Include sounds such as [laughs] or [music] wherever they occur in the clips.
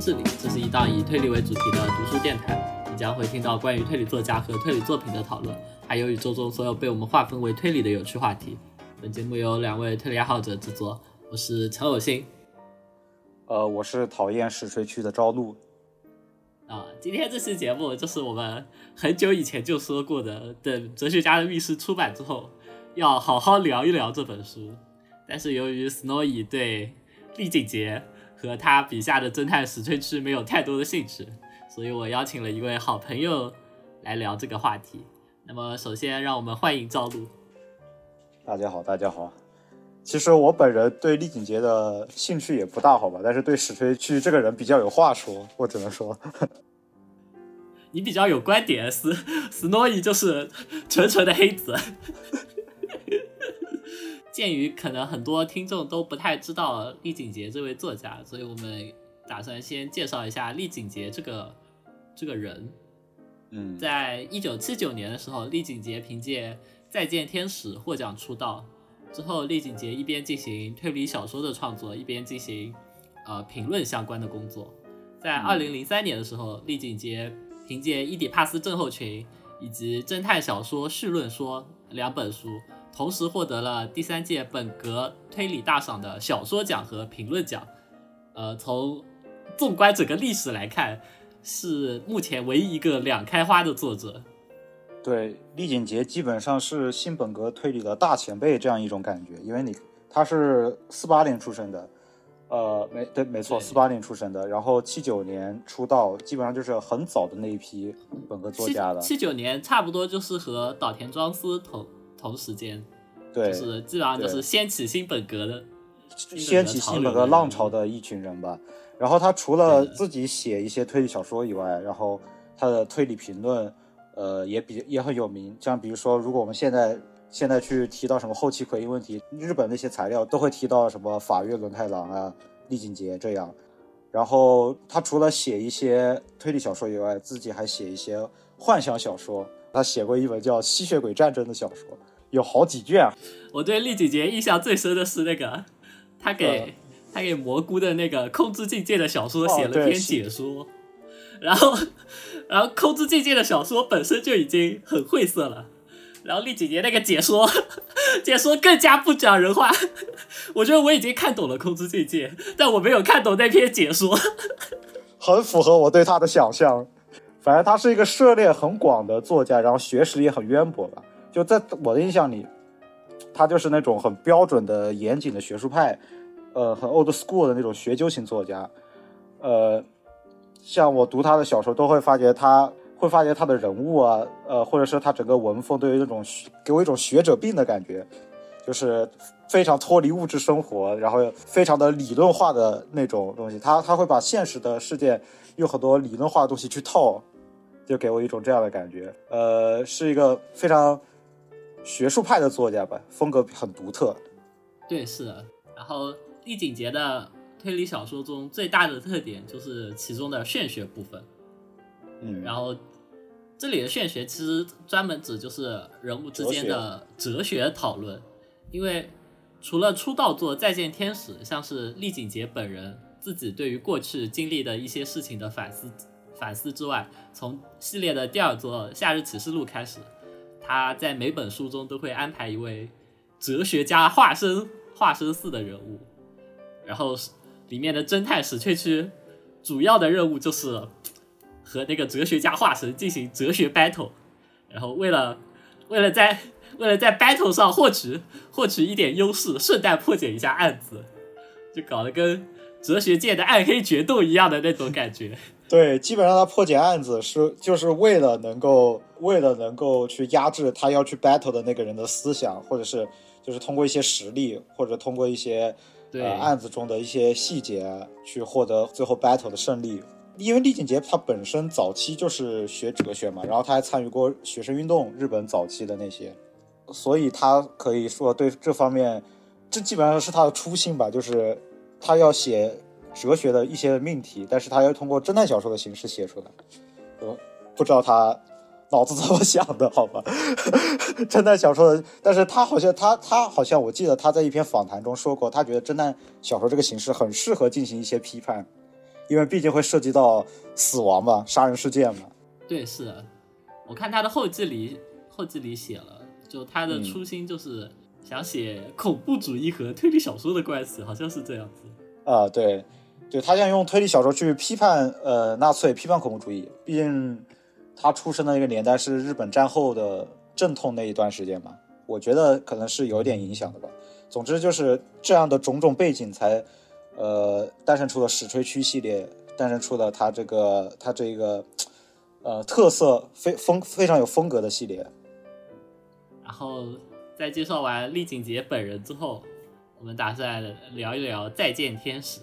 这里，这是一档以推理为主题的读书电台。你将会听到关于推理作家和推理作品的讨论，还有宇宙中所有被我们划分为推理的有趣话题。本节目由两位推理爱好者制作，我是陈有心。呃，我是讨厌石锤区的朝露。啊，今天这期节目就是我们很久以前就说过的，等《哲学家的密室》出版之后，要好好聊一聊这本书。但是由于 Snowy 对丽景杰和他笔下的侦探史翠区没有太多的兴趣，所以我邀请了一位好朋友来聊这个话题。那么首先让我们欢迎赵露。大家好，大家好。其实我本人对丽景杰的兴趣也不大，好吧，但是对史吹区这个人比较有话说，我只能说，[laughs] 你比较有观点，斯斯诺伊就是纯纯的黑子。[laughs] 鉴于可能很多听众都不太知道丽景杰这位作家，所以我们打算先介绍一下丽景杰这个这个人。嗯，在一九七九年的时候，丽景杰凭借《再见天使》获奖出道。之后，丽景杰一边进行推理小说的创作，一边进行呃评论相关的工作。在二零零三年的时候，丽景杰凭借《伊底帕斯症候群》以及《侦探小说绪论说》两本书，同时获得了第三届本格推理大赏的小说奖和评论奖。呃，从纵观整个历史来看，是目前唯一一个两开花的作者。对，丽景杰基本上是新本格推理的大前辈这样一种感觉，因为你他是四八年出生的，呃，没对，没错，四八年出生的，然后七九年出道，基本上就是很早的那一批本格作家了。七九年差不多就是和岛田庄司同同时间，对，就是基本上就是掀起新本格的，掀起新本格浪潮的一群人吧。然后他除了自己写一些推理小说以外，然后他的推理评论。呃，也比也很有名，像比如说，如果我们现在现在去提到什么后期奎因问题，日本那些材料都会提到什么法月轮太郎啊、丽景杰这样。然后他除了写一些推理小说以外，自己还写一些幻想小说。他写过一本叫《吸血鬼战争》的小说，有好几卷。我对丽姐姐印象最深的是那个，她给她给蘑菇的那个《控制境界》的小说写了篇解说。然后，[laughs] 然后《空之境界》的小说本身就已经很晦涩了，然后丽姐姐那个解说，[laughs] 解说更加不讲人话。[laughs] 我觉得我已经看懂了《空之境界》，但我没有看懂那篇解说。很符合我对他的想象。反正他是一个涉猎很广的作家，然后学识也很渊博吧。就在我的印象里，他就是那种很标准的严谨的学术派，呃，很 old school 的那种学究型作家，呃。像我读他的小说，都会发觉他会发觉他的人物啊，呃，或者是他整个文风，都有那种给我一种学者病的感觉，就是非常脱离物质生活，然后非常的理论化的那种东西。他他会把现实的世界用很多理论化的东西去套，就给我一种这样的感觉。呃，是一个非常学术派的作家吧，风格很独特。对，是的。然后易景杰的。推理小说中最大的特点就是其中的玄学部分，嗯，然后这里的玄学其实专门指就是人物之间的哲学讨论，因为除了出道作《再见天使》，像是丽景杰本人自己对于过去经历的一些事情的反思反思之外，从系列的第二作《夏日启示录》开始，他在每本书中都会安排一位哲学家化身化身似的人物，然后。里面的侦探史翠区主要的任务就是和那个哲学家化神进行哲学 battle，然后为了为了在 [laughs] 为了在 battle 上获取获取一点优势，顺带破解一下案子，就搞得跟哲学界的暗黑决斗一样的那种感觉。对，基本上他破解案子是就是为了能够为了能够去压制他要去 battle 的那个人的思想，或者是就是通过一些实力，或者通过一些。对案子中的一些细节去获得最后 battle 的胜利，因为丽景杰他本身早期就是学哲学嘛，然后他还参与过学生运动，日本早期的那些，所以他可以说对这方面，这基本上是他的初心吧，就是他要写哲学的一些命题，但是他要通过侦探小说的形式写出来，呃，不知道他。脑子怎么想的？好吧，[laughs] 侦探小说的，但是他好像他他好像我记得他在一篇访谈中说过，他觉得侦探小说这个形式很适合进行一些批判，因为毕竟会涉及到死亡嘛，杀人事件嘛。对，是的。我看他的后记里，后记里写了，就他的初心就是想写恐怖主义和推理小说的关系，好像是这样子。啊，对，对他想用推理小说去批判呃纳粹，批判恐怖主义。毕竟他出生的那个年代是日本战后的阵痛那一段时间嘛，我觉得可能是有点影响的吧。总之就是这样的种种背景才呃诞生出了史吹区系列，诞生出了他这个他这个呃特色非风非常有风格的系列。然后在介绍完丽景杰本人之后，我们打算聊一聊《再见天使》。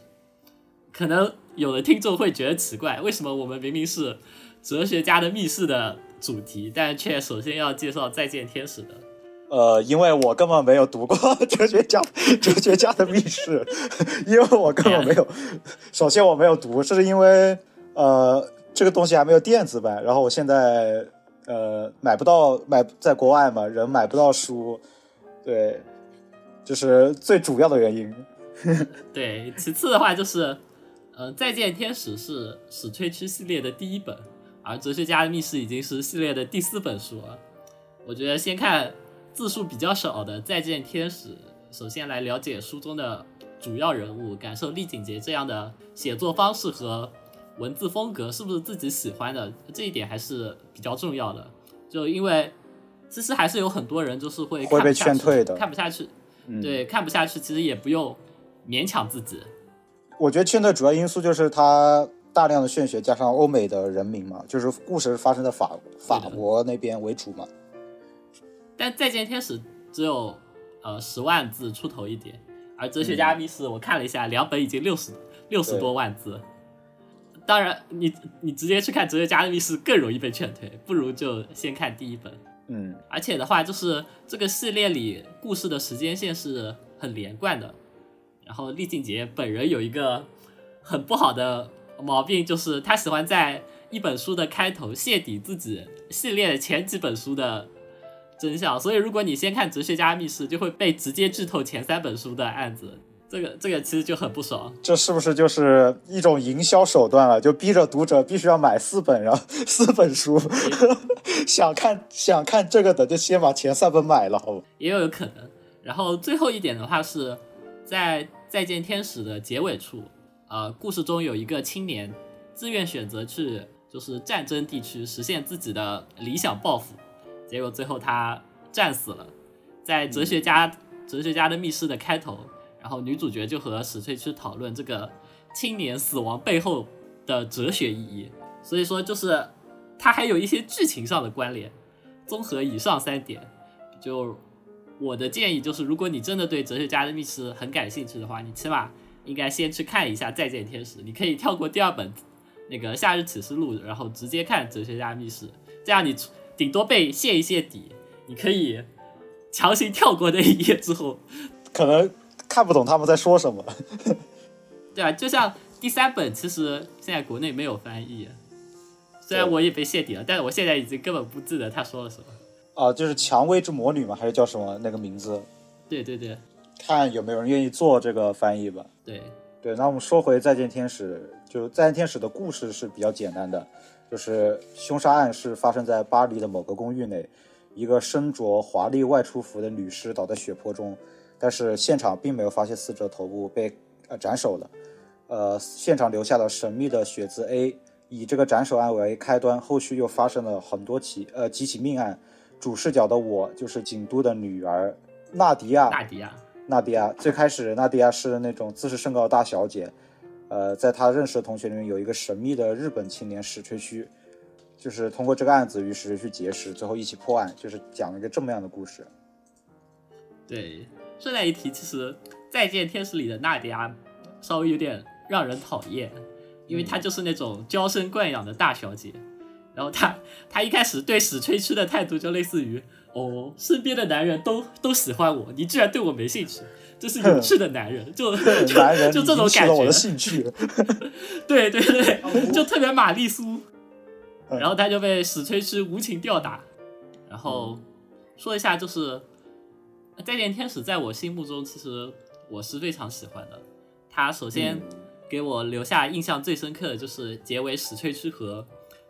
可能有的听众会觉得奇怪，为什么我们明明是哲学家的密室的主题，但却首先要介绍《再见天使》的？呃，因为我根本没有读过哲学家哲学家的密室，因为我根本没有。首先我没有读，这是因为呃这个东西还没有电子版，然后我现在呃买不到买在国外嘛，人买不到书，对，就是最主要的原因。[laughs] 对，其次的话就是呃再见天使是史崔区系列的第一本，而哲学家的密室已经是系列的第四本书了。我觉得先看。字数比较少的《再见天使》，首先来了解书中的主要人物，感受丽景杰这样的写作方式和文字风格是不是自己喜欢的，这一点还是比较重要的。就因为其实还是有很多人就是会会被劝退的，看不下去。对，看不下去，其实也不用勉强自己。我觉得劝退主要因素就是他大量的炫学加上欧美的人名嘛，就是故事发生在法法国那边为主嘛。但再见天使只有呃十万字出头一点，而哲学家密室我看了一下，两本已经六十六十多万字。当然，你你直接去看哲学家的密室更容易被劝退，不如就先看第一本。嗯，而且的话，就是这个系列里故事的时间线是很连贯的。然后厉静杰本人有一个很不好的毛病，就是他喜欢在一本书的开头泄底自己系列前几本书的。真相，所以如果你先看《哲学家密室》，就会被直接剧透前三本书的案子，这个这个其实就很不爽。这是不是就是一种营销手段了？就逼着读者必须要买四本，然后四本书，想看想看这个的就先把前三本买了，好也有可能。然后最后一点的话是在《再见天使》的结尾处，呃，故事中有一个青年自愿选择去就是战争地区实现自己的理想抱负。结果最后他战死了，在哲学家哲学家的密室的开头，然后女主角就和史翠去讨论这个青年死亡背后的哲学意义。所以说，就是它还有一些剧情上的关联。综合以上三点，就我的建议就是，如果你真的对哲学家的密室很感兴趣的话，你起码应该先去看一下《再见天使》，你可以跳过第二本那个《夏日启示录》，然后直接看哲学家密室，这样你。顶多被泄一泄底，你可以强行跳过那一页之后，[laughs] 可能看不懂他们在说什么。对啊，就像第三本，其实现在国内没有翻译，虽然我也被泄底了，但是我现在已经根本不记得他说了什么。啊，就是《蔷薇之魔女》吗？还是叫什么那个名字？对对对，看有没有人愿意做这个翻译吧。对对，那我们说回《再见天使》，就《再见天使》的故事是比较简单的。就是凶杀案是发生在巴黎的某个公寓内，一个身着华丽外出服的女尸倒在血泊中，但是现场并没有发现死者头部被呃斩首了，呃，现场留下了神秘的血渍 A，以这个斩首案为开端，后续又发生了很多起呃几起命案，主视角的我就是景都的女儿纳迪亚，纳迪亚，纳迪亚，最开始纳迪亚是那种自视甚高的大小姐。呃，在她认识的同学里面，有一个神秘的日本青年史吹须，就是通过这个案子与史吹区结识，最后一起破案，就是讲了一个这么样的故事。对，顺带一提，其实《再见天使》里的娜迪亚稍微有点让人讨厌，因为她就是那种娇生惯养的大小姐，然后他 [laughs] 他一开始对史吹区的态度就类似于，哦，身边的男人都都喜欢我，你居然对我没兴趣。这是有趣的男人，[laughs] 就 [laughs] 就就这种感觉。我的兴趣。对对对，就特别玛丽苏。然后他就被史崔斯无情吊打。然后说一下，就是《再见天使》在我心目中，其实我是非常喜欢的。他首先给我留下印象最深刻的就是结尾史翠区和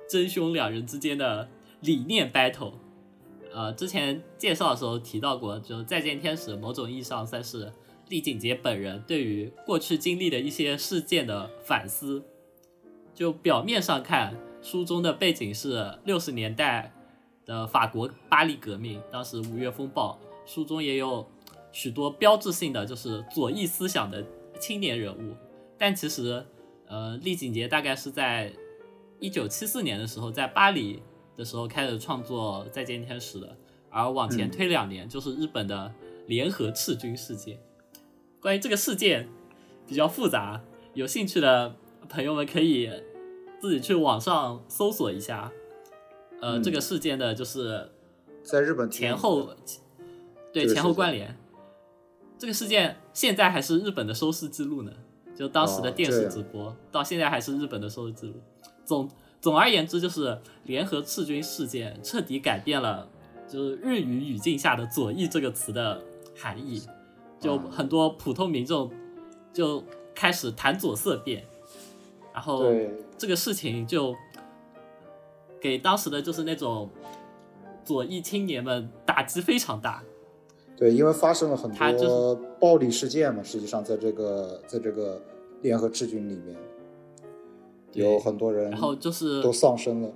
真凶两人之间的理念 battle。呃，之前介绍的时候提到过，就再见天使某种意义上算是丽景杰本人对于过去经历的一些事件的反思。就表面上看，书中的背景是六十年代的法国巴黎革命，当时五月风暴，书中也有许多标志性的就是左翼思想的青年人物。但其实，呃，丽景杰大概是在一九七四年的时候在巴黎的时候开始创作《再见天使》的，而往前推两年就是日本的联合赤军事件。关于这个事件比较复杂，有兴趣的朋友们可以。自己去网上搜索一下，呃，这个事件的就是在日本前后，对前后关联。这个事件现在还是日本的收视记录呢，就当时的电视直播，到现在还是日本的收视记录。总总而言之，就是联合赤军事件彻底改变了就是日语语境下的“左翼”这个词的含义，就很多普通民众就开始谈左色变。然后这个事情就给当时的就是那种左翼青年们打击非常大。对，因为发生了很多暴力事件嘛，实际上在这个在这个联合赤军里面，有很多人，然后就是都丧生了。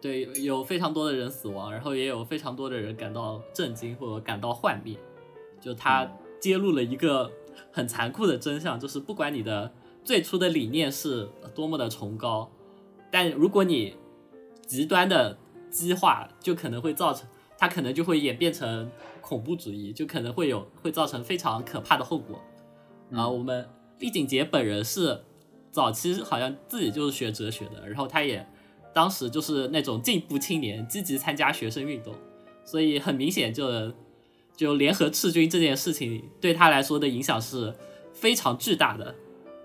对，有非常多的人死亡，然后也有非常多的人感到震惊或者感到幻灭。就他揭露了一个很残酷的真相，就是不管你的。最初的理念是多么的崇高，但如果你极端的激化，就可能会造成它可能就会演变成恐怖主义，就可能会有会造成非常可怕的后果。啊，我们丽景杰本人是早期好像自己就是学哲学的，然后他也当时就是那种进步青年，积极参加学生运动，所以很明显就就联合赤军这件事情对他来说的影响是非常巨大的。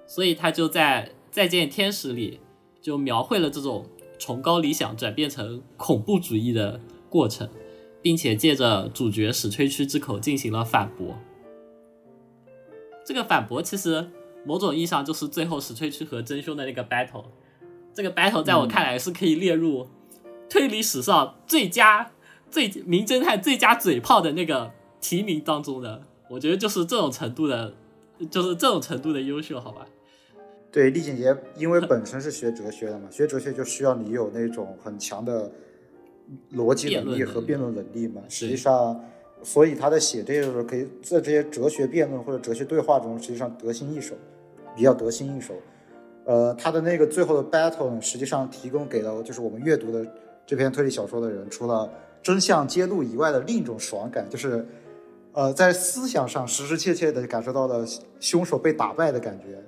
所以他就在《再见天使》里就描绘了这种崇高理想转变成恐怖主义的过程，并且借着主角史吹区之口进行了反驳。这个反驳其实某种意义上就是最后史吹区和真凶的那个 battle。这个 battle 在我看来是可以列入推理史上最佳最名侦探最佳嘴炮的那个提名当中的。我觉得就是这种程度的。就是这种程度的优秀，好吧？对，厉景杰因为本身是学哲学的嘛，[laughs] 学哲学就需要你有那种很强的逻辑能力和辩论能力嘛。实际上，所以他在写这个时候，可以在这些哲学辩论或者哲学对话中，实际上得心应手，比较得心应手。呃，他的那个最后的 battle 呢，实际上提供给了就是我们阅读的这篇推理小说的人，除了真相揭露以外的另一种爽感，就是。呃，在思想上实实切切的感受到了凶手被打败的感觉，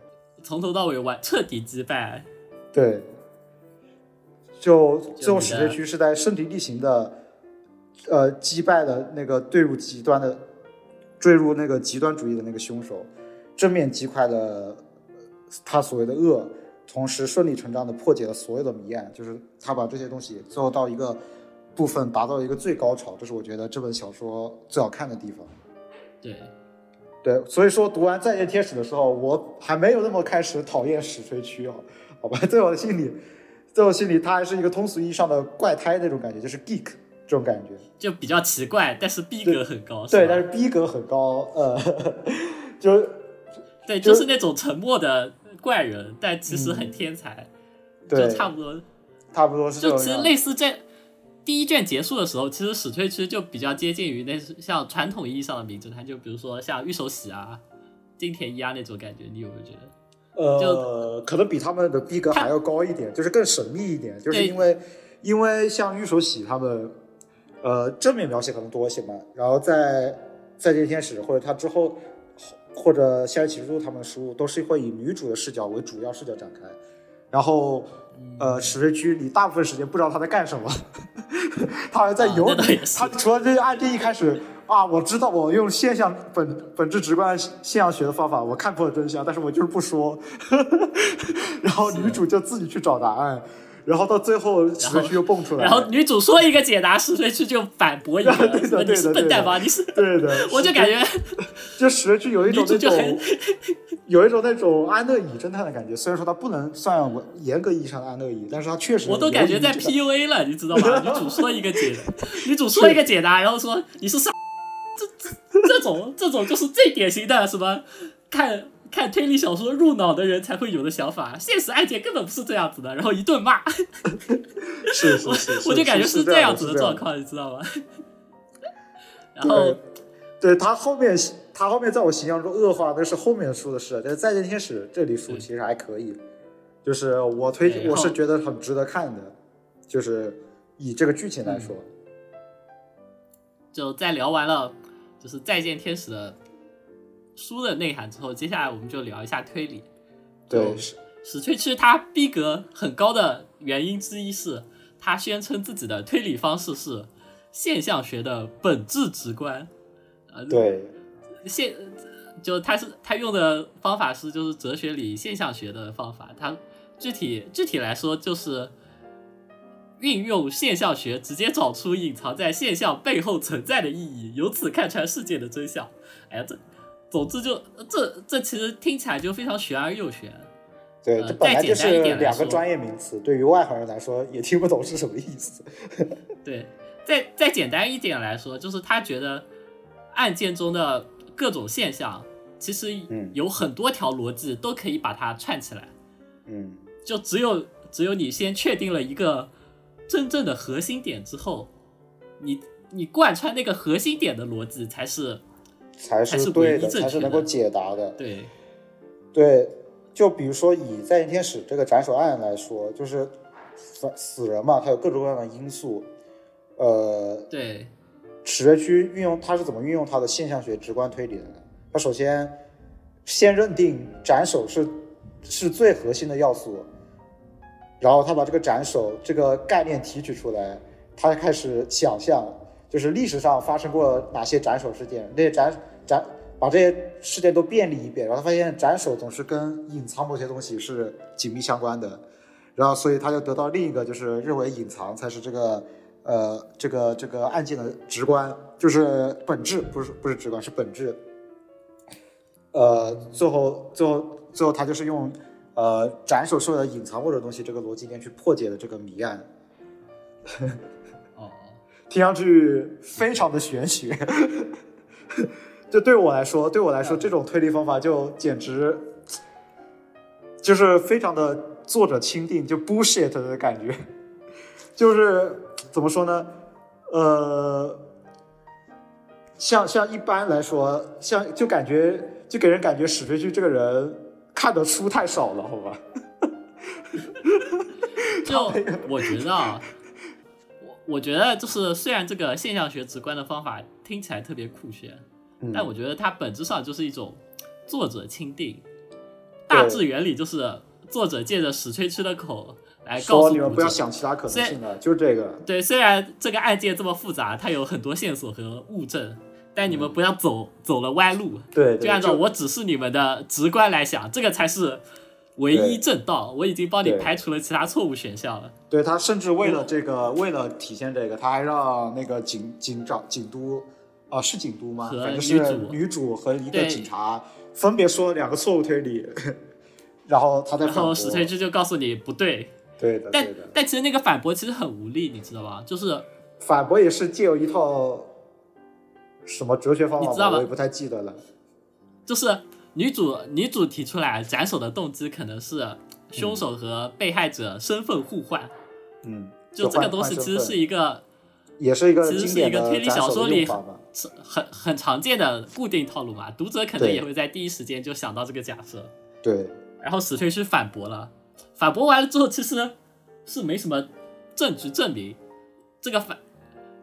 从头到尾完彻底击败。对，就最后史学区是在身体力行的，呃，击败了那个坠入极端的、坠入那个极端主义的那个凶手，正面击溃了他所谓的恶，同时顺理成章的破解了所有的谜案，就是他把这些东西最后到一个。部分达到一个最高潮，这是我觉得这本小说最好看的地方。对，对，所以说读完《再见天使》的时候，我还没有那么开始讨厌史吹区啊，好吧，在我的心里，在我心里，他还是一个通俗意义上的怪胎那种感觉，就是 geek 这种感觉，就比较奇怪，但是逼格很高，对，但是逼格很高，呃，[laughs] 就对，就是那种沉默的怪人，但其实很天才，就差不多，差不多是，就其实类似这。第一卷结束的时候，其实史推区就比较接近于那像传统意义上的名侦探，就比如说像玉手洗啊、金田一啊那种感觉，你有没有觉得？呃，可能比他们的逼格还要高一点，就是更神秘一点，就是因为因为像玉手洗他们，呃，正面描写可能多一些嘛，然后在再见天使或者他之后或者夏日启示录他们的书都是会以女主的视角为主要视角展开，然后。呃，史瑞区你大部分时间不知道他在干什么，[laughs] 他还在游。他除了这案件一开始啊，我知道我用现象本本质直观现象学的方法，我看破了真相，但是我就是不说。[laughs] 然后女主就自己去找答案，然后到最后史翠区又蹦出来，然后女主说一个解答，史翠区就反驳一个，[laughs] 对的说你是笨蛋吗？你是，对的，[laughs] 我就感觉 [laughs] 就史翠区有一种有一种那种安乐椅侦探的感觉，虽然说他不能算严格意义上的安乐椅，但是他确实我都感觉在 PUA 了，你知道吗？女主说一个解，女主说一个解答，然后说你是傻，这这这种这种就是最典型的什么看看推理小说入脑的人才会有的想法，现实案件根本不是这样子的，然后一顿骂，是是是是，我就感觉是这样子的状况，你知道吗？[laughs] 然后对，对他后面他后面在我形象中恶化，那是后面的书的事。但是《再见天使》这里书其实还可以，就是我推我是觉得很值得看的，就是以这个剧情来说，就在聊完了就是《再见天使》的书的内涵之后，接下来我们就聊一下推理。对就是史翠区他逼格很高的原因之一是，他宣称自己的推理方式是现象学的本质直观。呃，对现就他是他用的方法是就是哲学里现象学的方法，他具体具体来说就是运用现象学直接找出隐藏在现象背后存在的意义，由此看穿世界的真相。哎呀，这总之就这这其实听起来就非常玄而又玄。对，呃这本来就再简单一是点两个专业名词，对于外行人来说也听不懂是什么意思。[laughs] 对，再再简单一点来说，就是他觉得案件中的各种现象，其实嗯有很多条逻辑都可以把它串起来，嗯，就只有只有你先确定了一个真正的核心点之后，你你贯穿那个核心点的逻辑才是才才是对的，才是能够解答的。对对，就比如说以《再见天使》这个斩首案来说，就是死死人嘛，它有各种各样的因素。呃，对史瑞区运用它是怎么运用它的现象学直观推理的呢？它首先先认定斩首是是最核心的要素，然后他把这个斩首这个概念提取出来，他开始想象，就是历史上发生过哪些斩首事件，那些斩斩把这些事件都便利一遍，然后他发现斩首总是跟隐藏某些东西是紧密相关的，然后所以他就得到另一个就是认为隐藏才是这个呃这个这个案件的直观，就是本质，不是不是直观是本质。呃，最后最后最后他就是用呃斩首说的隐藏或者东西这个逻辑链去破解了这个谜案，哦听上去非常的玄学。[laughs] 就对我来说，对我来说，这种推理方法就简直就是非常的作者钦定，就 bullshit 的感觉。就是怎么说呢？呃，像像一般来说，像就感觉就给人感觉史飞居这个人看的书太少了，好吧？就 [laughs] 我觉得啊，我我觉得就是虽然这个现象学直观的方法听起来特别酷炫，嗯但我觉得它本质上就是一种作者钦定，大致原理就是作者借着史吹吹的口来告诉你们不要。想其他可能性了，就是这个。对，虽然这个案件这么复杂，它有很多线索和物证，但你们不要走走了歪路，对，对就按照我指示你们的直观来想，这个才是唯一正道。我已经帮你排除了其他错误选项了。对他甚至为了这个，为了体现这个，他还让那个警警长、警督，啊、是警督吗？和反正是女主和一个警察分别说了两个错误推理，[laughs] 然后他在然后。史推之就告诉你不对，对的，但的。但其实那个反驳其实很无力，你知道吗？就是反驳也是借有一套什么哲学方法，你知道吗我也不太记得了。就是女主女主提出来斩首的动机可能是凶手和被害者身份互换，嗯，就这个东西其实是一个也是一个其实是一个推理小说里很很常见的固定套路嘛，读者可能也会在第一时间就想到这个假设。对，然后史推去反驳了，反驳完了之后，其实是没什么证据证明这个反，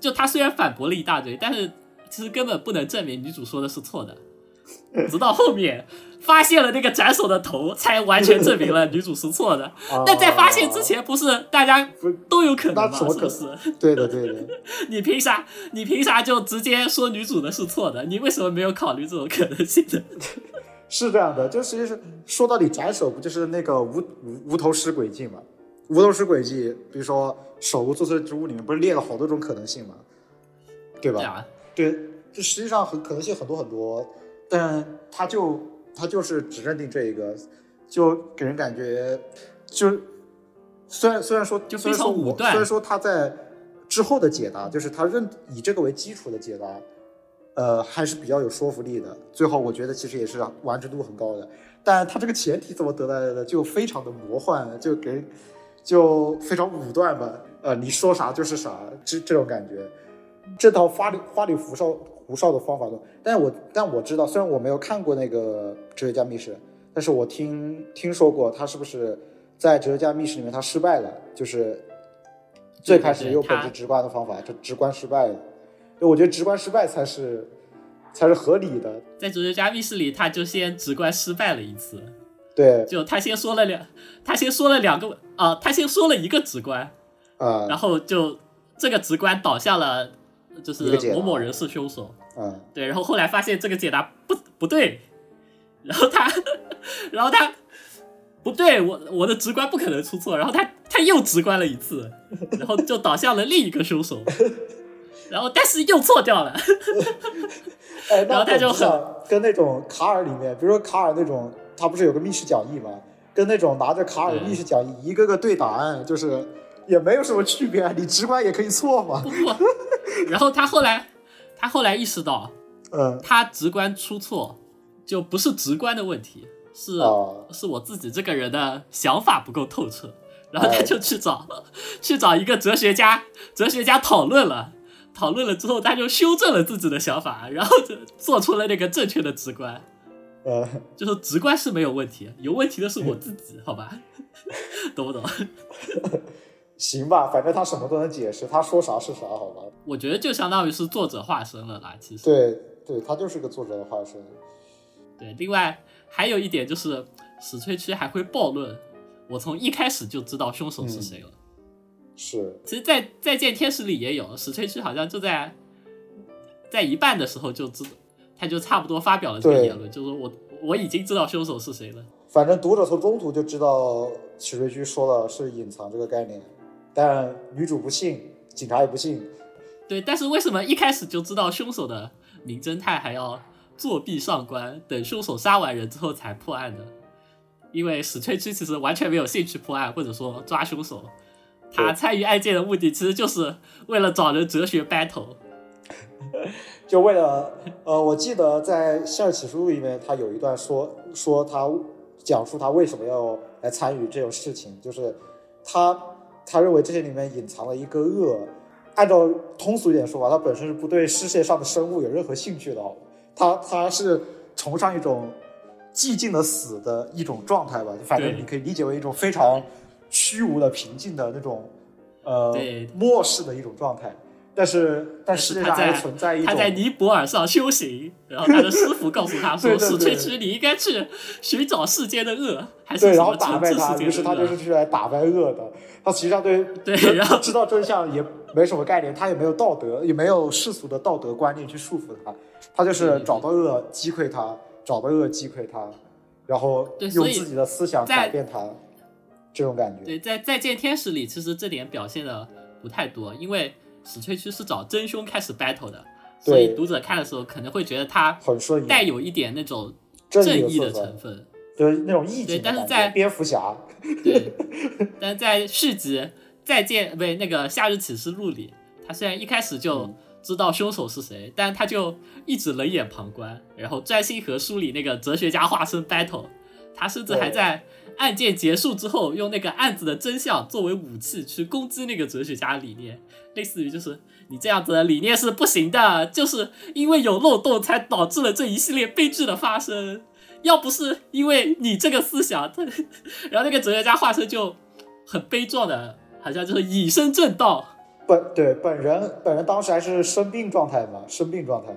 就他虽然反驳了一大堆，但是其实根本不能证明女主说的是错的。[laughs] 直到后面发现了那个斩首的头，才完全证明了女主是错的。那在发现之前，不是大家不都有可能吗？那怎么可是不是？对的，对的。[laughs] 你凭啥？你凭啥就直接说女主的是错的？你为什么没有考虑这种可能性呢？[laughs] 是这样的，就实际是说到底，斩首不就是那个无无无头尸轨迹嘛？无头尸轨迹，比如说手无做错之物里面不是列了好多种可能性吗？对吧？对啊，对，这实际上很可能性很多很多，但他就他就是只认定这一个，就给人感觉就虽然虽然说就虽然说我虽然说他在之后的解答，就是他认以这个为基础的解答，呃，还是比较有说服力的。最后我觉得其实也是完成度很高的，但他这个前提怎么得来的，就非常的魔幻，就给人就非常武断吧，呃，你说啥就是啥，这这种感觉。这套花里花里胡哨胡哨的方法论，但我但我知道，虽然我没有看过那个《哲学家密室》，但是我听听说过他是不是在《哲学家密室》里面他失败了，就是最开始用本质直观的方法，就直观失败了。对，我觉得直观失败才是才是合理的。在哲学家密室里，他就先直观失败了一次，对，就他先说了两，他先说了两个啊、他先说了一个直观，啊、然后就这个直观导向了，就是某某人是凶手，嗯，对，然后后来发现这个解答不不对，然后他，然后他不对我我的直观不可能出错，然后他他又直观了一次，然后就导向了另一个凶手，然后但是又错掉了，[laughs] 哎，然那后他就很跟那种卡尔里面，比如说卡尔那种，他不是有个密室讲义吗？跟那种拿着卡尔对密室讲义一个个对答案，就是也没有什么区别啊，你直观也可以错嘛然后他后来他后来意识到，嗯，他直观出错就不是直观的问题，是、哦是我自己这个人的想法不够透彻，然后他哎就去找、[laughs] 去找一个哲学家，哲学家讨论了，讨论了之后，他就修正了自己的想法，然后就做出了那个正确的直观，呃，就是直观是没有问题，有问题的是我自己，好吧？[laughs] 懂不懂？行吧，反正他什么都能解释，他说啥是啥，好吧？我觉得就相当于是作者化身了啦，其实。对对，他就是个作者的化身。对，另外还有一点就是，史翠区还会暴论，我从一开始就知道凶手是谁了。是，其实在，在见天使里也有，史翠区好像就在在一半的时候就知，他就差不多发表了这个言论，就是我我已经知道凶手是谁了。反正读者从中途就知道许瑞居说了是隐藏这个概念，但女主不信，警察也不信。对，但是为什么一开始就知道凶手的名侦探还要作弊上官，等凶手杀完人之后才破案呢？因为史翠区其实完全没有兴趣破案，或者说抓凶手。他参与案件的目的其实就是为了找人哲学 battle。就为了，呃，我记得在《夏日起诉录》里面，他有一段说说他讲述他为什么要来参与这种事情，就是他他认为这些里面隐藏了一个恶。按照通俗一点说法，他本身是不对世界上的生物有任何兴趣的，他他是崇尚一种寂静的死的一种状态吧，反正你可以理解为一种非常虚无的平静的那种呃对漠视的一种状态。但是，但世界上他在还存在一种他在尼泊尔上修行，然后他的 [laughs] 师傅告诉他说：“对对对史翠区，你应该去寻找世间的恶，还是对，然后打败他，于是他就是去来打败恶的。他实际上对对然后知道真相也没什么概念，他也没有道德，也没有世俗的道德观念去束缚他，他就是找到恶击溃他，找到恶击溃他，然后用自己的思想在改变他，这种感觉。对，在《再见天使》里，其实这点表现的不太多，因为史翠区是找真凶开始 battle 的，所以读者看的时候可能会觉得他很顺带，有一点那种正正义义的成分。就是那种意对境的感觉。但是在蝙蝠侠，对，[laughs] 但在续集《再见》不对那个《夏日启示录》里，他虽然一开始就嗯知道凶手是谁，但他就一直冷眼旁观，然后专心和书里那个哲学家化身 battle。他甚至还在案件结束之后，用那个案子的真相作为武器去攻击那个哲学家的理念，类似于就是你这样子的理念是不行的，就是因为有漏洞才导致了这一系列悲剧的发生。要不是因为你这个思想，他然后那个哲学家化身就很悲壮的，好像就是以身正道。本对本人本人当时还是生病状态嘛，生病状态，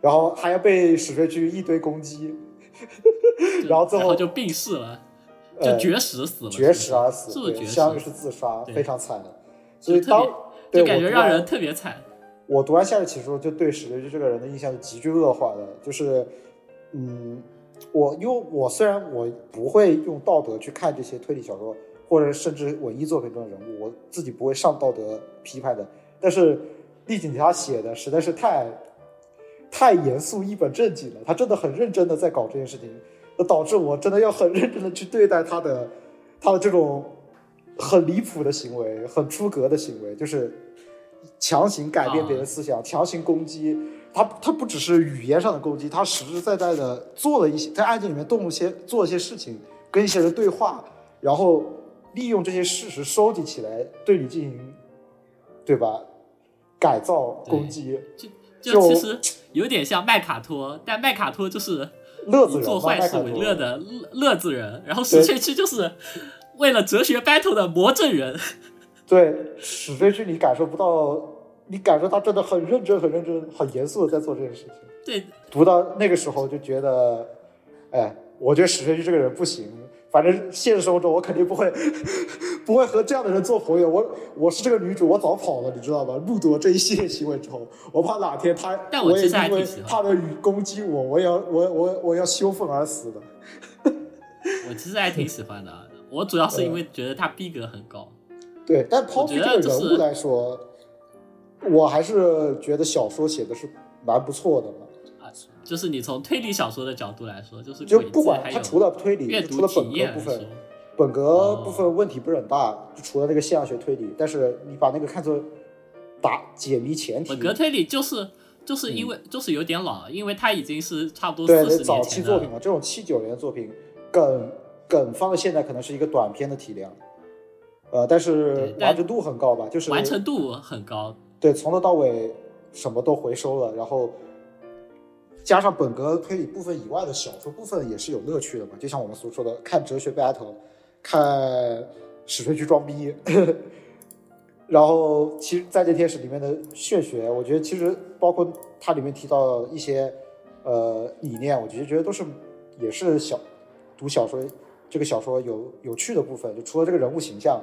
然后还要被史瑞居一堆攻击，就 [laughs] 然后最后就病逝了，就呃绝食死了，绝食而死，是不是绝食？相当于是自杀，非常惨的。所以当对就感觉让人特别惨。我读完《夏日起诉》就对史瑞居这个人的印象是急剧恶化的，就是嗯，我因为我虽然我不会用道德去看这些推理小说，或者甚至文艺作品中的人物，我自己不会上道德批判的。但是丽景他写的实在是太太严肃、一本正经了，他真的很认真的在搞这件事情，那导致我真的要很认真的去对待他的 [laughs] 他的这种很离谱的行为、很出格的行为，就是强行改变别人思想、强行攻击。他他不只是语言上的攻击，他实实在在的做了一些在案件里面动了些做了些事情，跟一些人对话，然后利用这些事实收集起来对你进行，对吧？改造攻击，就就其实有点像麦卡托，但麦卡托就是乐子人，做坏事为乐的乐乐子人，然后史翠区就是为了哲学 battle 的魔怔人。对，史翠区你感受不到。你感受他真的很认真、很认真、很严肃的在做这件事情。对，读到那个时候就觉得，哎，我觉得史学区这个人不行。反正现实生活中我肯定不会，不会和这样的人做朋友。我我是这个女主，我早跑了，你知道吧？目睹这一系列行为之后，我怕哪天他，我也因为他的语攻击我，我要我我我要羞愤而死的。[laughs] 我其实还挺喜欢的，我主要是因为觉得他逼格很高。对，但抛弃这个人物来说。我还是觉得小说写的是蛮不错的嘛。啊，就是你从推理小说的角度来说，就是就不管它除了推理，除了本科部分，本格部分问题不是很大，就除了那个现象学推理，但是你把那个看作答解谜前提。本格推理就是就是因为就是有点老，因为它已经是差不多对对早期作品了。这种七九年的作品，梗梗放到现在可能是一个短片的体量，呃，但是完成度很高吧，就是完成度很高。对，从头到尾什么都回收了，然后加上本格推理部分以外的小说部分也是有乐趣的嘛。就像我们所说的，看哲学 battle，看史吹去装逼，[laughs] 然后其实《再见天使》里面的血学，我觉得其实包括它里面提到一些呃理念，我觉得觉得都是也是小读小说这个小说有有趣的部分，就除了这个人物形象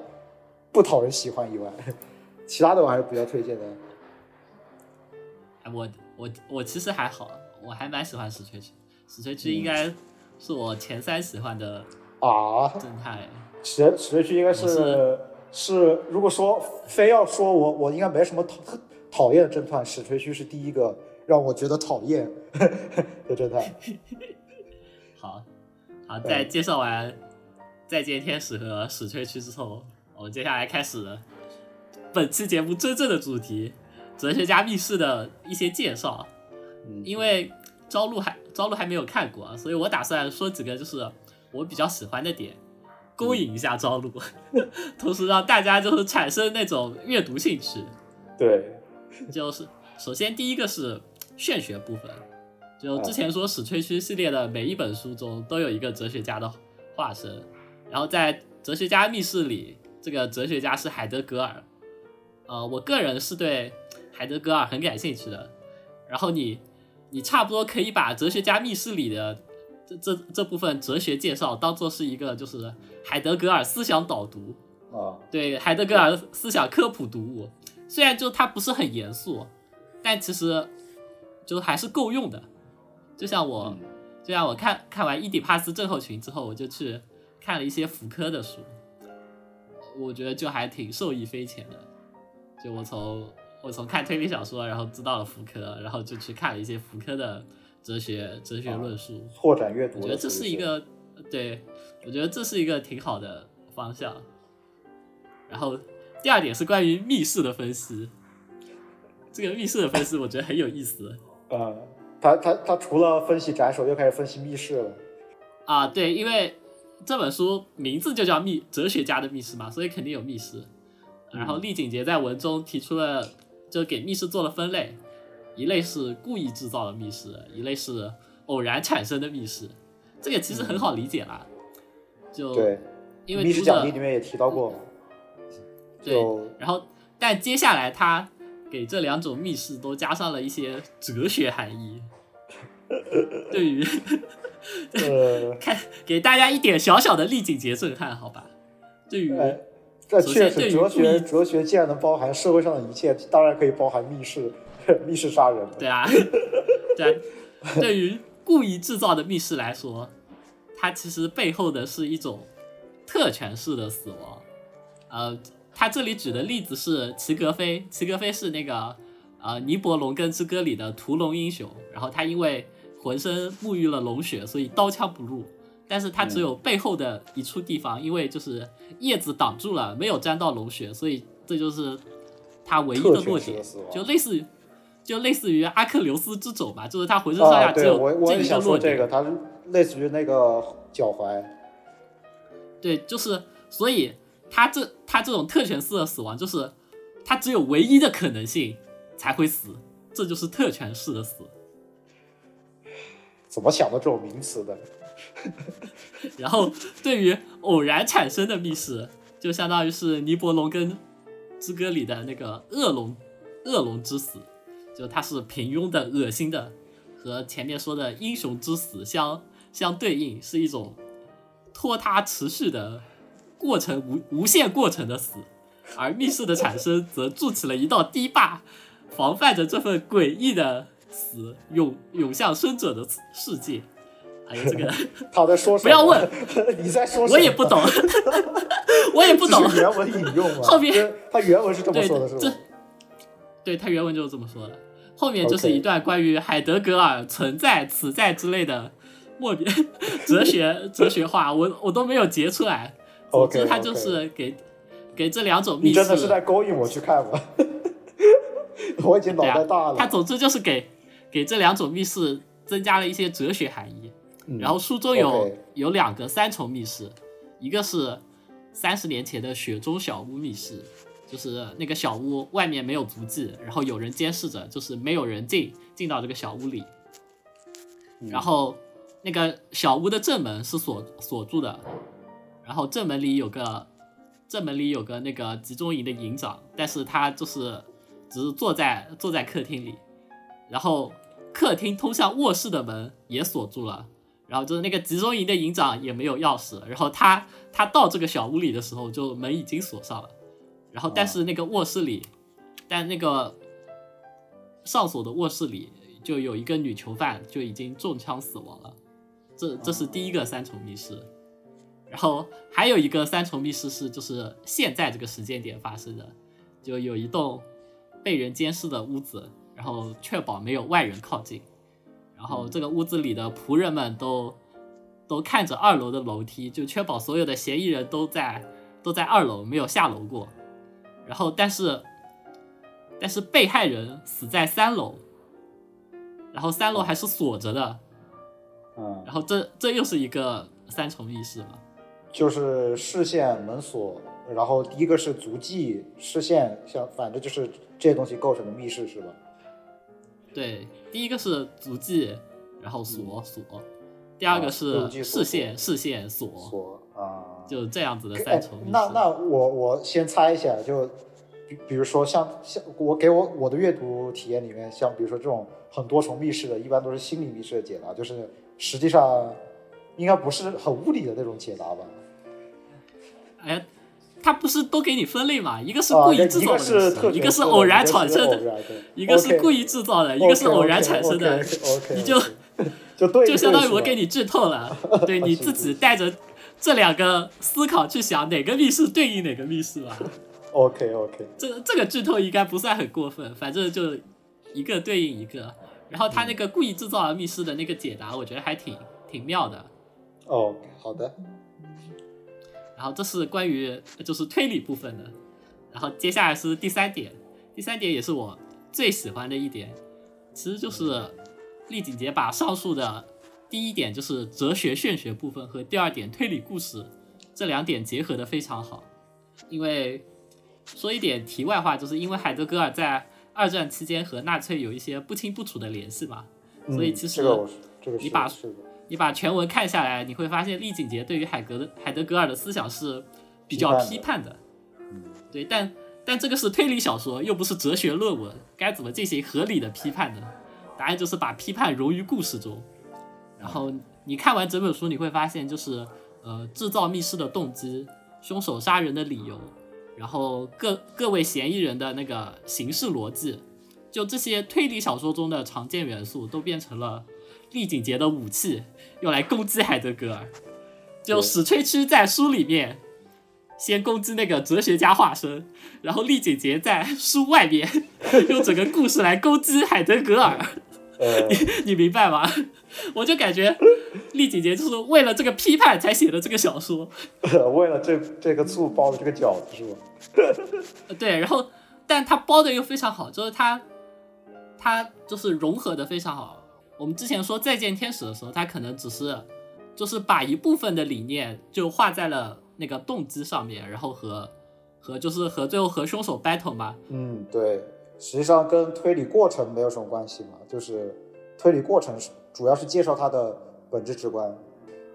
不讨人喜欢以外。[laughs] 其他的我还是比较推荐的。我我我其实还好，我还蛮喜欢史翠区，史翠区应该是我前三喜欢的啊侦探。史史翠区应该是是，如果说非要说我我应该没什么讨讨厌的侦探，史翠区是第一个让我觉得讨厌 [laughs] 的侦探。[laughs] 好，好，在介绍完再见天使和史翠区之后，我们接下来开始。本期节目真正的主题，哲学家密室的一些介绍。因为朝露还朝露还没有看过，所以我打算说几个就是我比较喜欢的点，勾引一下朝露，[laughs] 同时让大家就是产生那种阅读兴趣。对，就是首先第一个是玄学部分，就之前说史吹区系列的每一本书中都有一个哲学家的化身，然后在哲学家密室里，这个哲学家是海德格尔。呃，我个人是对海德格尔很感兴趣的。然后你，你差不多可以把《哲学家密室》里的这这这部分哲学介绍当做是一个就是海德格尔思想导读啊，对海德格尔思想科普读物。虽然就它不是很严肃，但其实就还是够用的。就像我，就像我看看完《伊底帕斯症候群》之后，我就去看了一些福柯的书，我觉得就还挺受益匪浅的。就我从我从看推理小说，然后知道了福柯，然后就去看了一些福柯的哲学哲学论述，拓展阅读。我觉得这是一个，对我觉得这是一个挺好的方向。然后第二点是关于密室的分析，这个密室的分析我觉得很有意思。[laughs] 呃，他他他除了分析斩首，又开始分析密室了。啊，对，因为这本书名字就叫密哲学家的密室嘛，所以肯定有密室。然后厉景杰在文中提出了，就给密室做了分类，一类是故意制造的密室，一类是偶然产生的密室。这个其实很好理解啦，就对，因为密室奖励里面也提到过。对，然后但接下来他给这两种密室都加上了一些哲学含义。对于，[laughs] 看给大家一点小小的厉景节震撼，好吧？对于。这确实，哲学哲学既然能包含社会上的一切，当然可以包含密室，[laughs] 密室杀人。对啊，对啊，对于故意制造的密室来说，它其实背后的是一种特权式的死亡。呃，他这里举的例子是齐格飞，齐格飞是那个呃尼伯龙根之歌里的屠龙英雄，然后他因为浑身沐浴了龙血，所以刀枪不入。但是他只有背后的一处地方，因为就是叶子挡住了，没有沾到龙血，所以这就是他唯一的弱点，就类似于就类似于阿克琉斯之肘吧，就是他浑身上下只有这一个弱点。这个，他类似于那个脚踝。对，就是所以他这他这种特权式的死亡，就是他只有唯一的可能性才会死，这就是特权式的死。怎么想到这种名词的？[laughs] 然后，对于偶然产生的密室，就相当于是尼伯龙根之歌里的那个恶龙，恶龙之死，就它是平庸的、恶心的，和前面说的英雄之死相相对应，是一种拖沓持续的过程，无无限过程的死。而密室的产生，则筑起了一道堤坝，防范着这份诡异的死涌涌向生者的世界。还有，这个他在说什么？不要问，你在说什么？我也不懂，我也不懂。原文引用吗？[laughs] 后面他原文是这么说的，是吧？对他原文就是这么说的。后面就是一段关于海德格尔存在、此在之类的莫名 [laughs] 哲学哲学话，我我都没有截出来。总之，他就是给给这两种密室。真的是在勾引我去看吗？[laughs] 我已经脑袋大了。他总之就是给给这两种密室增加了一些哲学含义。然后书中有有两个三重密室，一个是三十年前的雪中小屋密室，就是那个小屋外面没有足迹，然后有人监视着，就是没有人进进到这个小屋里。然后那个小屋的正门是锁锁住的，然后正门里有个正门里有个那个集中营的营长，但是他就是只是坐在坐在客厅里，然后客厅通向卧室的门也锁住了。然后就是那个集中营的营长也没有钥匙，然后他他到这个小屋里的时候，就门已经锁上了。然后但是那个卧室里，但那个上锁的卧室里就有一个女囚犯就已经中枪死亡了。这这是第一个三重密室。然后还有一个三重密室是就是现在这个时间点发生的，就有一栋被人监视的屋子，然后确保没有外人靠近。然后这个屋子里的仆人们都都看着二楼的楼梯，就确保所有的嫌疑人都在都在二楼，没有下楼过。然后，但是但是被害人死在三楼，然后三楼还是锁着的。嗯。然后这这又是一个三重密室嘛。就是视线门锁，然后第一个是足迹视线，像反正就是这些东西构成的密室是吧？对，第一个是足迹，然后锁锁，第二个是视线视线锁就这样子的三重。那那我我先猜一下，就比比如说像像我给我我的阅读体验里面，像比如说这种很多重密室的，一般都是心理密室的解答，就是实际上应该不是很物理的那种解答吧？哎。它不是都给你分类嘛？一个是故意制造的，一个是偶然产生的，一个是故意制造的，一个是偶然产生的。你就就就相当于我给你剧透了，对 [laughs] 你自己带着这两个思考去想哪个密室对应哪个密室吧。OK OK，这这个剧透应该不算很过分，反正就一个对应一个。然后他那个故意制造了密室的那个解答，我觉得还挺挺妙的。哦，好的。然后这是关于就是推理部分的，然后接下来是第三点，第三点也是我最喜欢的一点，其实就是丽景杰把上述的第一点就是哲学玄学部分和第二点推理故事这两点结合的非常好。因为说一点题外话，就是因为海德格尔在二战期间和纳粹有一些不清不楚的联系嘛，所以其实你把。你把全文看下来，你会发现丽景杰对于海格的海德格尔的思想是比较批判的，对，但但这个是推理小说，又不是哲学论文，该怎么进行合理的批判呢？答案就是把批判融于故事中。然后你看完整本书，你会发现就是呃制造密室的动机、凶手杀人的理由，然后各各位嫌疑人的那个行事逻辑，就这些推理小说中的常见元素都变成了。厉景杰的武器用来攻击海德格尔，就史吹区在书里面先攻击那个哲学家化身，然后丽景杰在书外面 [laughs] 用整个故事来攻击海德格尔，呃，[laughs] 你明白吗？[laughs] 我就感觉丽姐姐就是为了这个批判才写的这个小说，[laughs] 为了这这个醋包的这个饺子是吧？呃对，然后但他包的又非常好，就是他他就是融合的非常好。我们之前说再见天使的时候，他可能只是就是把一部分的理念就画在了那个动机上面，然后和和就是和最后和凶手 battle 嘛，嗯，对，实际上跟推理过程没有什么关系嘛，就是推理过程是主要是介绍它的本质直观。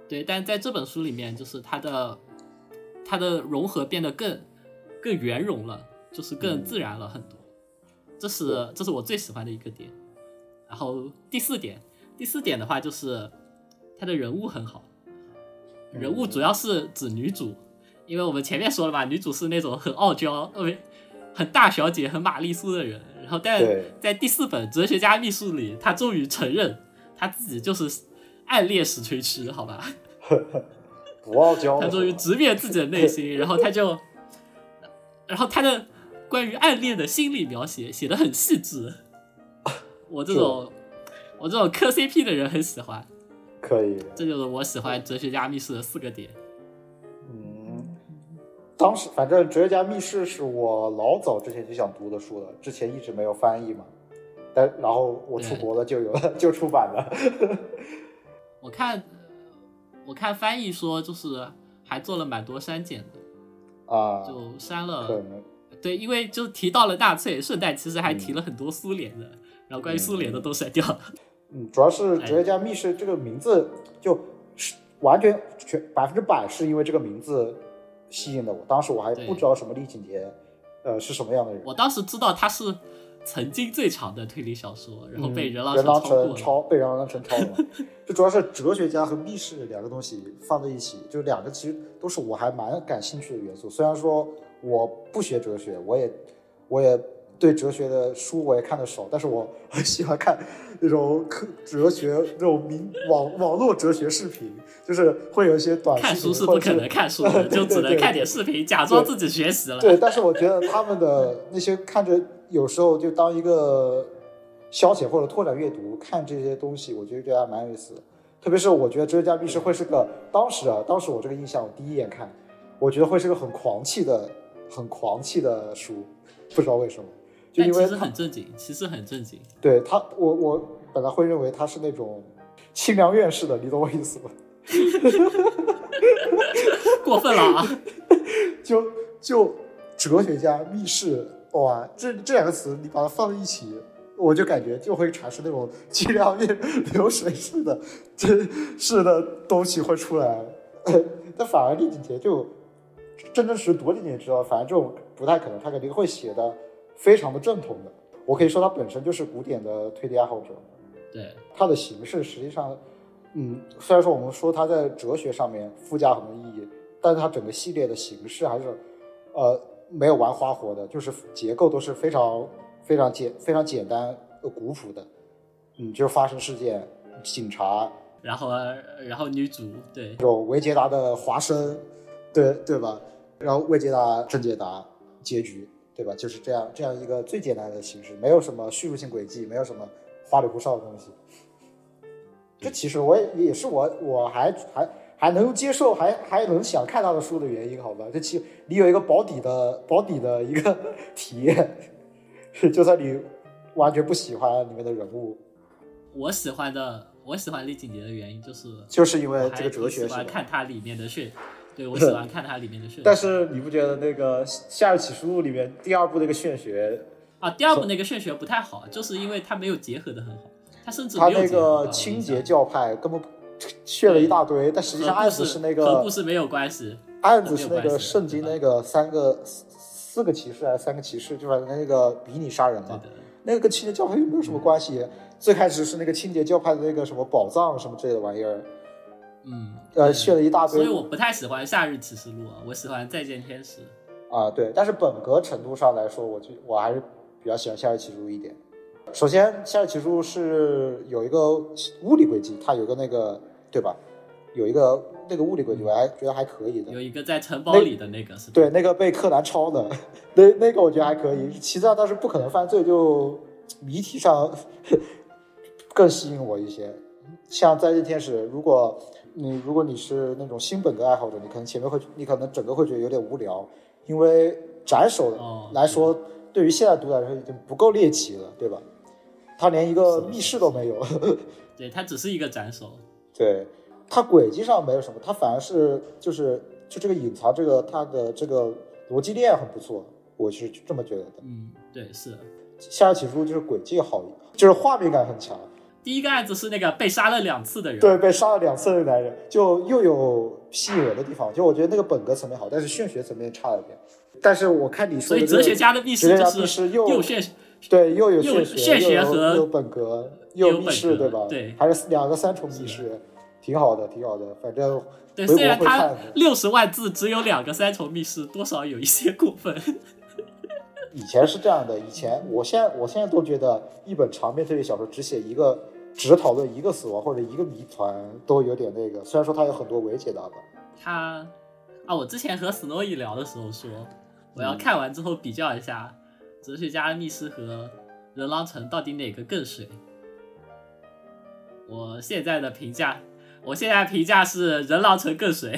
对，但在这本书里面，就是它的它的融合变得更更圆融了，就是更自然了很多。这是这是我最喜欢的一个点。然后第四点，第四点的话就是它的人物很好，人物主要是指女主，因为我们前面说了嘛，女主是那种很傲娇、特别很大小姐、很玛丽苏的人。然后但在第四本《哲学家秘术》里，他终于承认他自己就是暗恋史吹区，好吧？[laughs] 不傲娇他终于直面自己的内心，[laughs] 然后他就，然后他的关于暗恋的心理描写写的很细致，我这种我这种磕 CP 的人很喜欢，可以，这就是我喜欢哲学家秘书的四个点。嗯，当时反正《哲学家密室》是我老早之前就想读的书了，之前一直没有翻译嘛，但然后我出国了就有了，就出版了。[laughs] 我看我看翻译说就是还做了蛮多删减的，啊，就删了可能对，因为就提到了纳粹，顺带其实还提了很多苏联的，然后关于苏联的都删掉了。[laughs] 嗯，主要是哎哲学家密室这个名字就是完全全百分之百是因为这个名字吸引了我。当时我还不知道什么厉景田，呃，是什么样的人。我当时知道他是曾经最长的推理小说，然后被嗯人狼人狼城超被人狼城超。就主要是哲学家和密室两个东西放在一起，就两个其实都是我还蛮感兴趣的元素。虽然说我不学哲学，我也我也对哲学的书我也看的少，但是我很喜欢看那种科哲学那种民网网络哲学视频，就是会有一些短视频看书是不可能看书的，[laughs] 就只能看点视频，假装自己学习了。对，但是我觉得他们的那些看着有时候就当一个消遣或者拓展阅读，看这些东西，我觉得这还蛮有意思的。特别是我觉得《哲学家密室》会是个当时啊，当时我这个印象，我第一眼看，我觉得会是个很狂气的、很狂气的书，不知道为什么，其实很正经，其实很正经。对他，我我本来会认为他是那种清凉院式的，你懂我意思吗？[laughs] 过分了啊！[laughs] 就就哲学家密室，哇，这这两个词你把它放在一起，我就感觉就会产生那种清凉面 [laughs] 流水式的真式的东西会出来。但反而李景杰就真真实实读了你也知道，反正这种不太可能，他肯定会写的非常的正统的。我可以说他本身就是古典的推理爱好者，对，它的形式实际上，嗯，虽然说我们说它在哲学上面附加很多意义，但是它整个系列的形式还是，呃，没有玩花活的，就是结构都是非常非常简非常简单呃古朴的，嗯，就是发生事件，警察然后然后女主对。这种维杰达的华生，对对吧？然后维杰达正解答结局，对吧？就是这样这样一个最简单的形式，没有什么叙述性轨迹，没有什么花里胡哨的东西。这其实我也也是我我还还还能接受，还还能想看他的书的原因，好吧？这其你有一个保底的保底的一个 [laughs] 体验，就算你完全不喜欢里面的人物，我喜欢的，我喜欢李锦杰的原因就是就是因为这个哲学喜？欢看它里面的炫，对我喜欢看它里面的炫。[laughs] 但是你不觉得那个《夏日启示录》里面第二部那个炫学，啊，第二部那个炫学不太好，就是因为它没有结合的很好，它甚至它那个清洁教派根本炫了一大堆，但实际上案子是那个和个故事没有关系。案子是那个圣经那个三个四四个骑士还是三个骑士，就是那个比你杀人嘛，那个跟清洁教派又没有什么关系。最开始是那个清洁教派的那个什么宝藏什么之类的玩意儿，嗯，呃，对炫了一大堆所以我不太喜欢《夏日启示录》啊，我喜欢《再见天使》。啊，对。但是本格程度上来说，我就我还是比较喜欢《夏日启示录》一点。首先，《夏日启示录》是有一个物理轨迹，它有个那个对吧？有一个那个物理轨迹，我还觉得还可以的。有一个在城堡里的那个是？对，那个被柯南抄的，[laughs] 那那个我觉得还可以。其次倒是不可能犯罪，就谜题上 [laughs] 更吸引我一些。像《再见天使》，如果你如果你是那种新本格爱好者，你可能前面会你可能整个会觉得有点无聊，因为斩首哦来说，对于现在读者来说已经不够猎奇了，对吧？他连一个密室都没有。[laughs] 对，它只是一个斩首。对，它轨迹上没有什么，它反而是就是就这个隐藏这个它的这个逻辑链很不错，我是这么觉得的。嗯，对，是。夏日起书就是轨迹好，就是画面感很强。第一个案子是那个被杀了两次的人，对，被杀了两次的男人，就又有吸引人的地方。就我觉得那个本格层面好，但是玄学层面差了点。但是我看你说的、这个，所以哲学家的密室就是又又炫对，又有又玄玄学又有和又有本格，又有有密室，对吧？对还是两个三重密室，挺好的，挺好的。反正对，回虽然它国会看的。六十万字只有两个三重密室，多少有一些过分。以前是这样的，以前我现在我现在都觉得一本长篇推理小说只写一个，只讨论一个死亡或者一个谜团都有点那个。虽然说它有很多伪解答吧，他啊，我之前和 Snowy 聊的时候说，我要看完之后比较一下《哲学家密室》和《人狼城》到底哪个更水。我现在的评价，我现在评价是《人狼城》更水，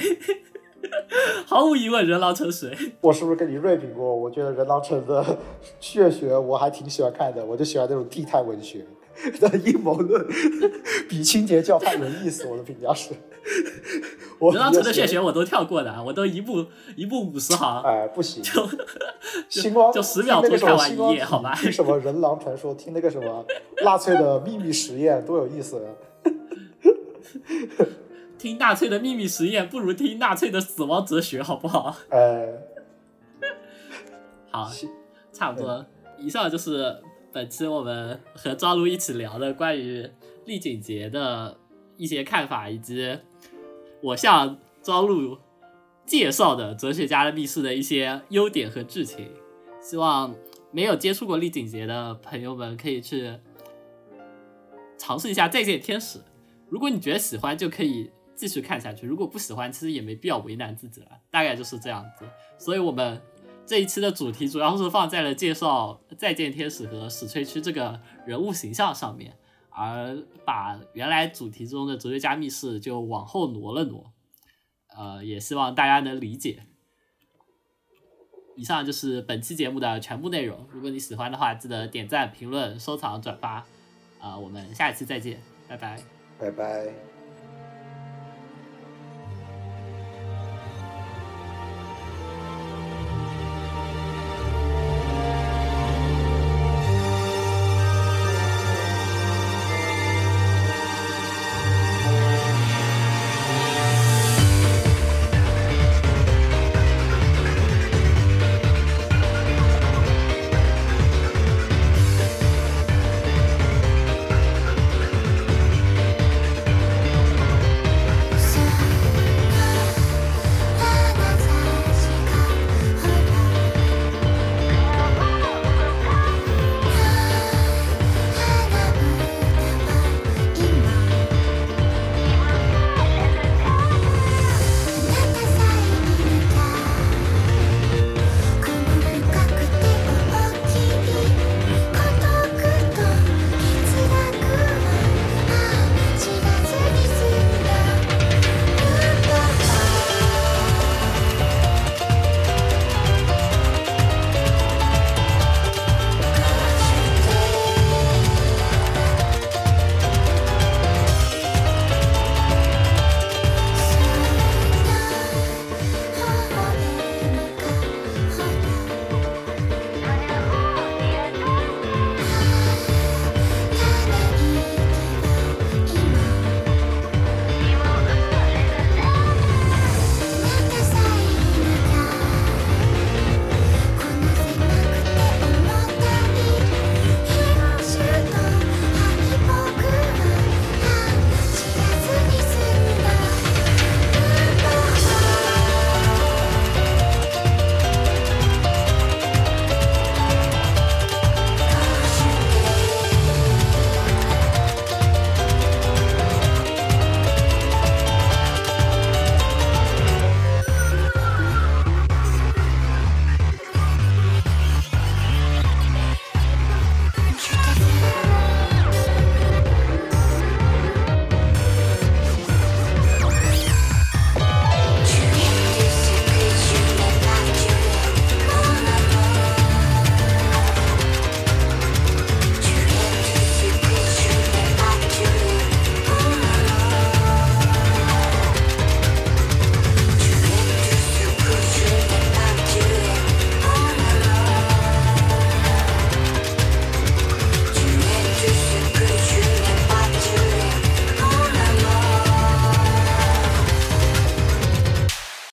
[laughs] 毫无疑问，《人狼城》水。[laughs] 我是不是跟你锐评过？我觉得人狼城的血学我还挺喜欢看的，我就喜欢那种地摊文学的阴谋论，[laughs] 比清洁教派有意思。我的评价是，我人狼城的血学我都跳过的，我都一步一步五十行，哎，不行，就星光就10秒听那个什么钟看完一页好吧听什么人狼传说，听那个什么纳粹的秘密实验，多有意思啊！听纳粹的秘密实验不如听纳粹的死亡哲学，好不好？呃，好，差不多。以上就是本期我们和赵露一起聊的关于丽景节的一些看法，以及我向赵露介绍的《哲学家的密室》的一些优点和剧情。希望没有接触过丽景节的朋友们可以去尝试一下《再见天使》。如果你觉得喜欢，就可以继续看下去；如果不喜欢，其实也没必要为难自己了。大概就是这样子。所以我们这一期的主题主要是放在了介绍再见天使和史翠区这个人物形象上面，而把原来主题中的哲学家密室就往后挪了挪。呃，也希望大家能理解。以上就是本期节目的全部内容。如果你喜欢的话，记得点赞、评论、收藏、转发。啊、我们下一期再见，拜拜。拜拜。